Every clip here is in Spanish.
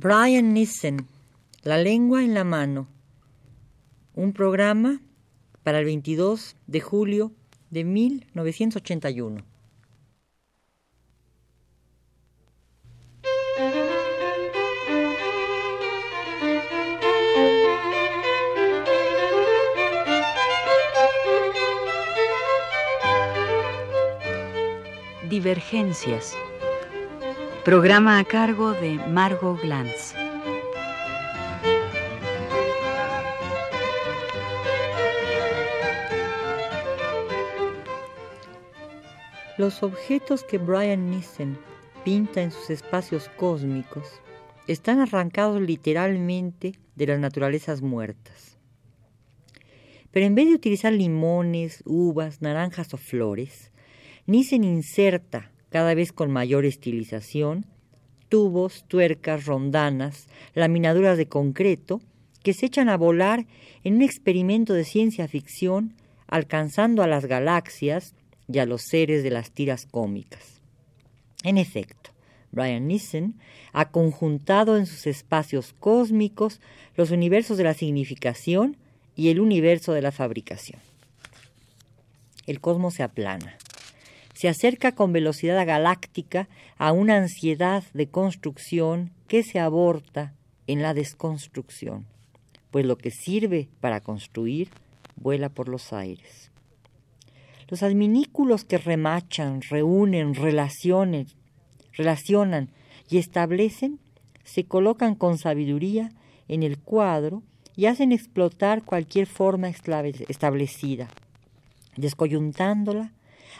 Brian Nissen, La lengua en la mano. Un programa para el 22 de julio de 1981. Divergencias. Programa a cargo de Margot Glantz. Los objetos que Brian Nissen pinta en sus espacios cósmicos están arrancados literalmente de las naturalezas muertas. Pero en vez de utilizar limones, uvas, naranjas o flores, Nissen inserta, cada vez con mayor estilización, tubos, tuercas, rondanas, laminaduras de concreto, que se echan a volar en un experimento de ciencia ficción, alcanzando a las galaxias y a los seres de las tiras cómicas. En efecto, Brian Nissen ha conjuntado en sus espacios cósmicos los universos de la significación y el universo de la fabricación. El cosmos se aplana se acerca con velocidad galáctica a una ansiedad de construcción que se aborta en la desconstrucción, pues lo que sirve para construir vuela por los aires. Los adminículos que remachan, reúnen, relacionan y establecen se colocan con sabiduría en el cuadro y hacen explotar cualquier forma establecida, descoyuntándola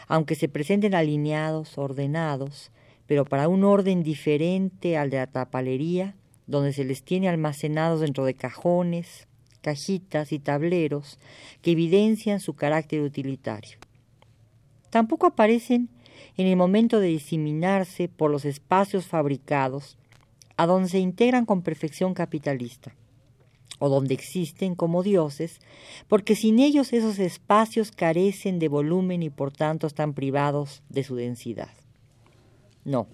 aunque se presenten alineados, ordenados, pero para un orden diferente al de la tapalería, donde se les tiene almacenados dentro de cajones, cajitas y tableros que evidencian su carácter utilitario. Tampoco aparecen en el momento de diseminarse por los espacios fabricados, a donde se integran con perfección capitalista o donde existen como dioses, porque sin ellos esos espacios carecen de volumen y por tanto están privados de su densidad. No.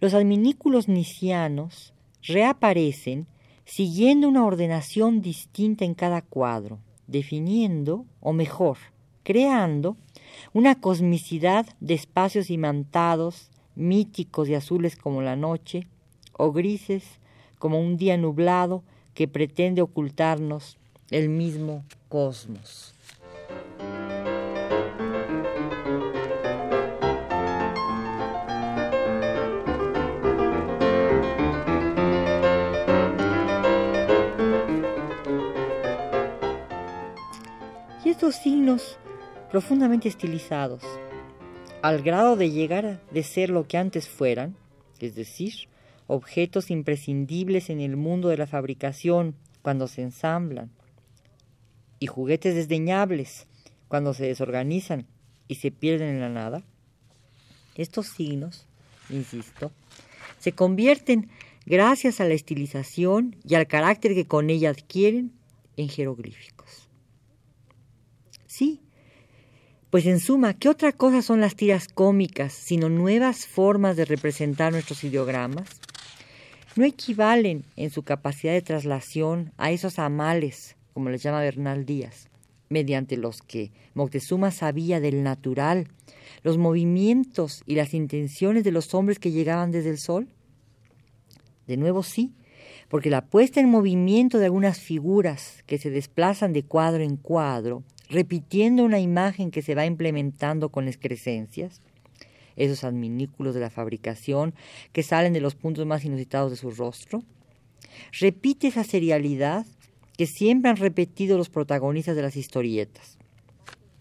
Los adminículos nicianos reaparecen siguiendo una ordenación distinta en cada cuadro, definiendo, o mejor, creando, una cosmicidad de espacios imantados, míticos y azules como la noche, o grises como un día nublado, que pretende ocultarnos el mismo cosmos. Y estos signos profundamente estilizados, al grado de llegar de ser lo que antes fueran, es decir, objetos imprescindibles en el mundo de la fabricación cuando se ensamblan, y juguetes desdeñables cuando se desorganizan y se pierden en la nada, estos signos, insisto, se convierten, gracias a la estilización y al carácter que con ella adquieren, en jeroglíficos. Sí, pues en suma, ¿qué otra cosa son las tiras cómicas sino nuevas formas de representar nuestros ideogramas? No equivalen en su capacidad de traslación a esos amales, como les llama Bernal Díaz, mediante los que Moctezuma sabía del natural, los movimientos y las intenciones de los hombres que llegaban desde el sol? De nuevo sí, porque la puesta en movimiento de algunas figuras que se desplazan de cuadro en cuadro, repitiendo una imagen que se va implementando con excrescencias, esos adminículos de la fabricación que salen de los puntos más inusitados de su rostro. Repite esa serialidad que siempre han repetido los protagonistas de las historietas.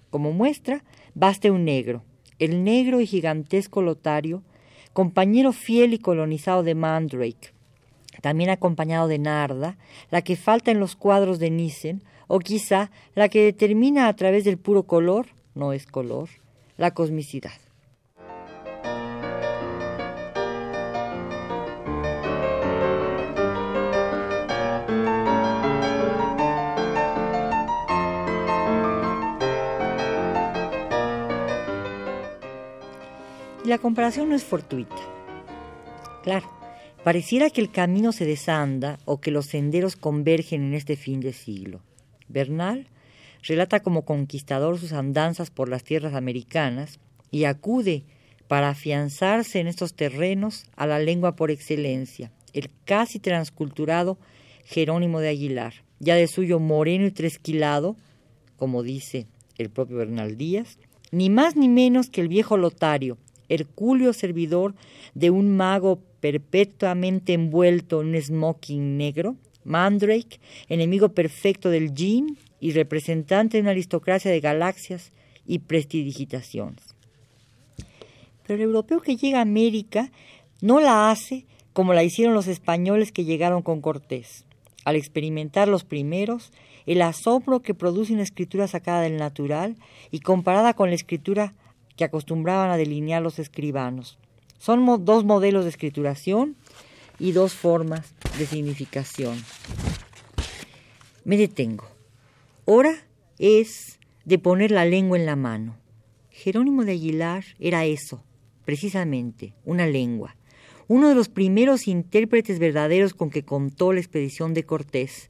Como muestra, baste un negro, el negro y gigantesco Lotario, compañero fiel y colonizado de Mandrake, también acompañado de Narda, la que falta en los cuadros de Nissen, o quizá la que determina a través del puro color, no es color, la cosmicidad. La comparación no es fortuita. Claro, Pareciera que el camino se desanda o que los senderos convergen en este fin de siglo. Bernal relata como conquistador sus andanzas por las tierras americanas y acude para afianzarse en estos terrenos a la lengua por excelencia, el casi transculturado Jerónimo de Aguilar, ya de suyo moreno y tresquilado, como dice el propio Bernal Díaz, ni más ni menos que el viejo Lotario, hercúleo servidor de un mago perpetuamente envuelto en un smoking negro, Mandrake, enemigo perfecto del gin y representante de una aristocracia de galaxias y prestidigitaciones. Pero el europeo que llega a América no la hace como la hicieron los españoles que llegaron con Cortés. Al experimentar los primeros, el asombro que produce una escritura sacada del natural y comparada con la escritura que acostumbraban a delinear los escribanos. Son dos modelos de escrituración y dos formas de significación. Me detengo. Hora es de poner la lengua en la mano. Jerónimo de Aguilar era eso, precisamente, una lengua. Uno de los primeros intérpretes verdaderos con que contó la expedición de Cortés.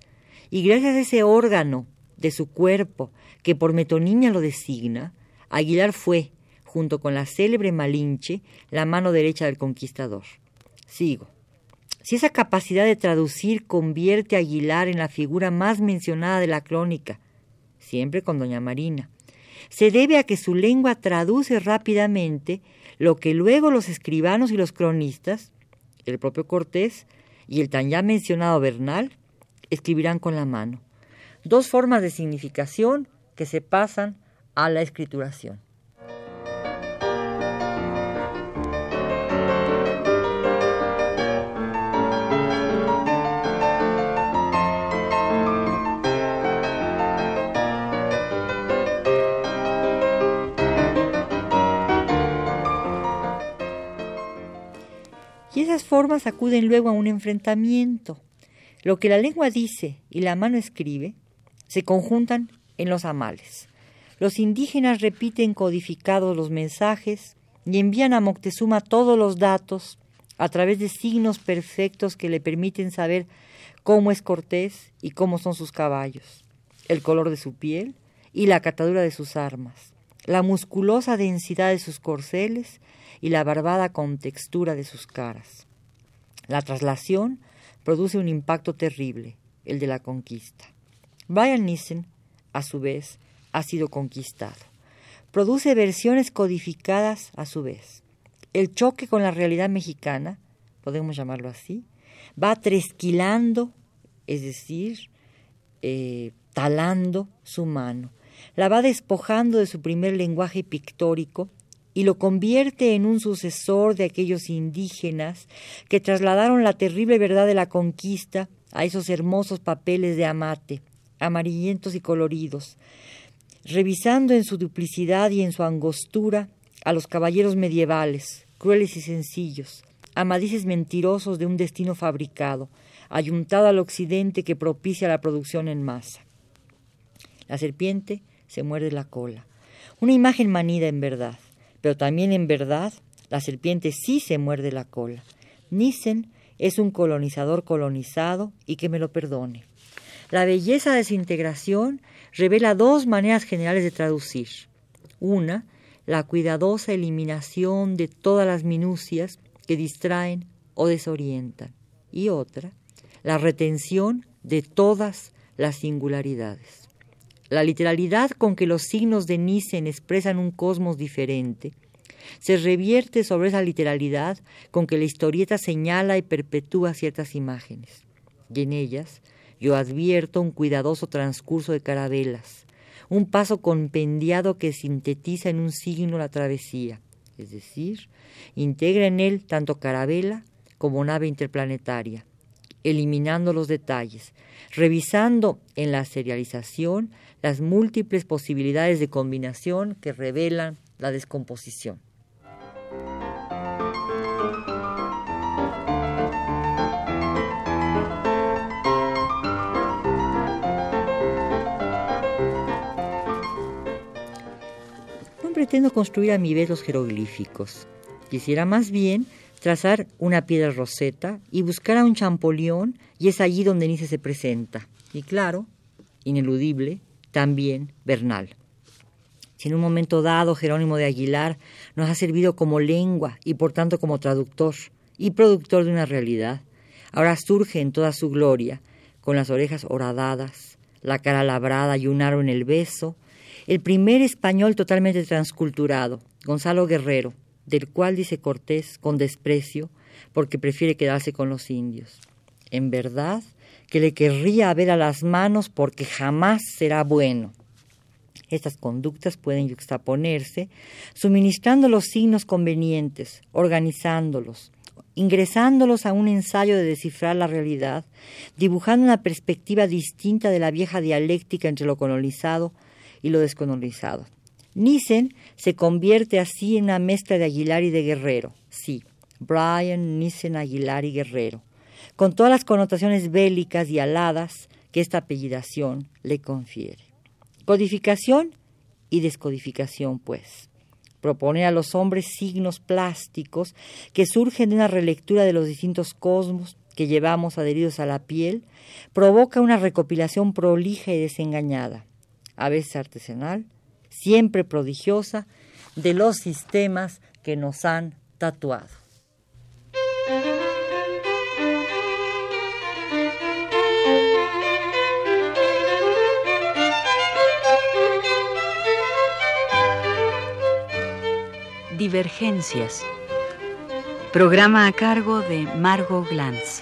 Y gracias a ese órgano de su cuerpo, que por metonimia lo designa, Aguilar fue, junto con la célebre Malinche, la mano derecha del conquistador. Sigo. Si esa capacidad de traducir convierte a Aguilar en la figura más mencionada de la crónica, siempre con doña Marina, se debe a que su lengua traduce rápidamente lo que luego los escribanos y los cronistas, el propio Cortés y el tan ya mencionado Bernal, escribirán con la mano. Dos formas de significación que se pasan a la escrituración. Y esas formas acuden luego a un enfrentamiento. Lo que la lengua dice y la mano escribe se conjuntan en los amales. Los indígenas repiten codificados los mensajes y envían a Moctezuma todos los datos a través de signos perfectos que le permiten saber cómo es Cortés y cómo son sus caballos, el color de su piel y la catadura de sus armas, la musculosa densidad de sus corceles y la barbada contextura de sus caras. La traslación produce un impacto terrible, el de la conquista. Brian Nissen, a su vez, ha sido conquistado. Produce versiones codificadas a su vez. El choque con la realidad mexicana, podemos llamarlo así, va tresquilando, es decir, eh, talando su mano. La va despojando de su primer lenguaje pictórico y lo convierte en un sucesor de aquellos indígenas que trasladaron la terrible verdad de la conquista a esos hermosos papeles de amate, amarillentos y coloridos, revisando en su duplicidad y en su angostura a los caballeros medievales, crueles y sencillos, amadices mentirosos de un destino fabricado, ayuntado al occidente que propicia la producción en masa. La serpiente se muerde la cola, una imagen manida en verdad pero también en verdad la serpiente sí se muerde la cola. Nissen es un colonizador colonizado y que me lo perdone. La belleza de su integración revela dos maneras generales de traducir. Una, la cuidadosa eliminación de todas las minucias que distraen o desorientan. Y otra, la retención de todas las singularidades. La literalidad con que los signos de Nissen expresan un cosmos diferente se revierte sobre esa literalidad con que la historieta señala y perpetúa ciertas imágenes. Y en ellas yo advierto un cuidadoso transcurso de carabelas, un paso compendiado que sintetiza en un signo la travesía, es decir, integra en él tanto carabela como nave interplanetaria, eliminando los detalles, revisando en la serialización las múltiples posibilidades de combinación que revelan la descomposición. No pretendo construir a mi vez los jeroglíficos. Quisiera más bien trazar una piedra roseta y buscar a un champollion y es allí donde Nice se presenta. Y claro, ineludible, también Bernal. Si en un momento dado Jerónimo de Aguilar nos ha servido como lengua y por tanto como traductor y productor de una realidad, ahora surge en toda su gloria, con las orejas horadadas, la cara labrada y un aro en el beso, el primer español totalmente transculturado, Gonzalo Guerrero, del cual dice Cortés con desprecio porque prefiere quedarse con los indios. En verdad que le querría ver a las manos porque jamás será bueno. Estas conductas pueden juxtaponerse suministrando los signos convenientes, organizándolos, ingresándolos a un ensayo de descifrar la realidad, dibujando una perspectiva distinta de la vieja dialéctica entre lo colonizado y lo descolonizado. Nissen se convierte así en una mezcla de Aguilar y de Guerrero. Sí, Brian Nissen Aguilar y Guerrero, con todas las connotaciones bélicas y aladas que esta apellidación le confiere. Codificación y descodificación, pues. Proponer a los hombres signos plásticos que surgen de una relectura de los distintos cosmos que llevamos adheridos a la piel, provoca una recopilación prolija y desengañada, a veces artesanal, siempre prodigiosa, de los sistemas que nos han tatuado. Divergencias. Programa a cargo de Margot Glantz.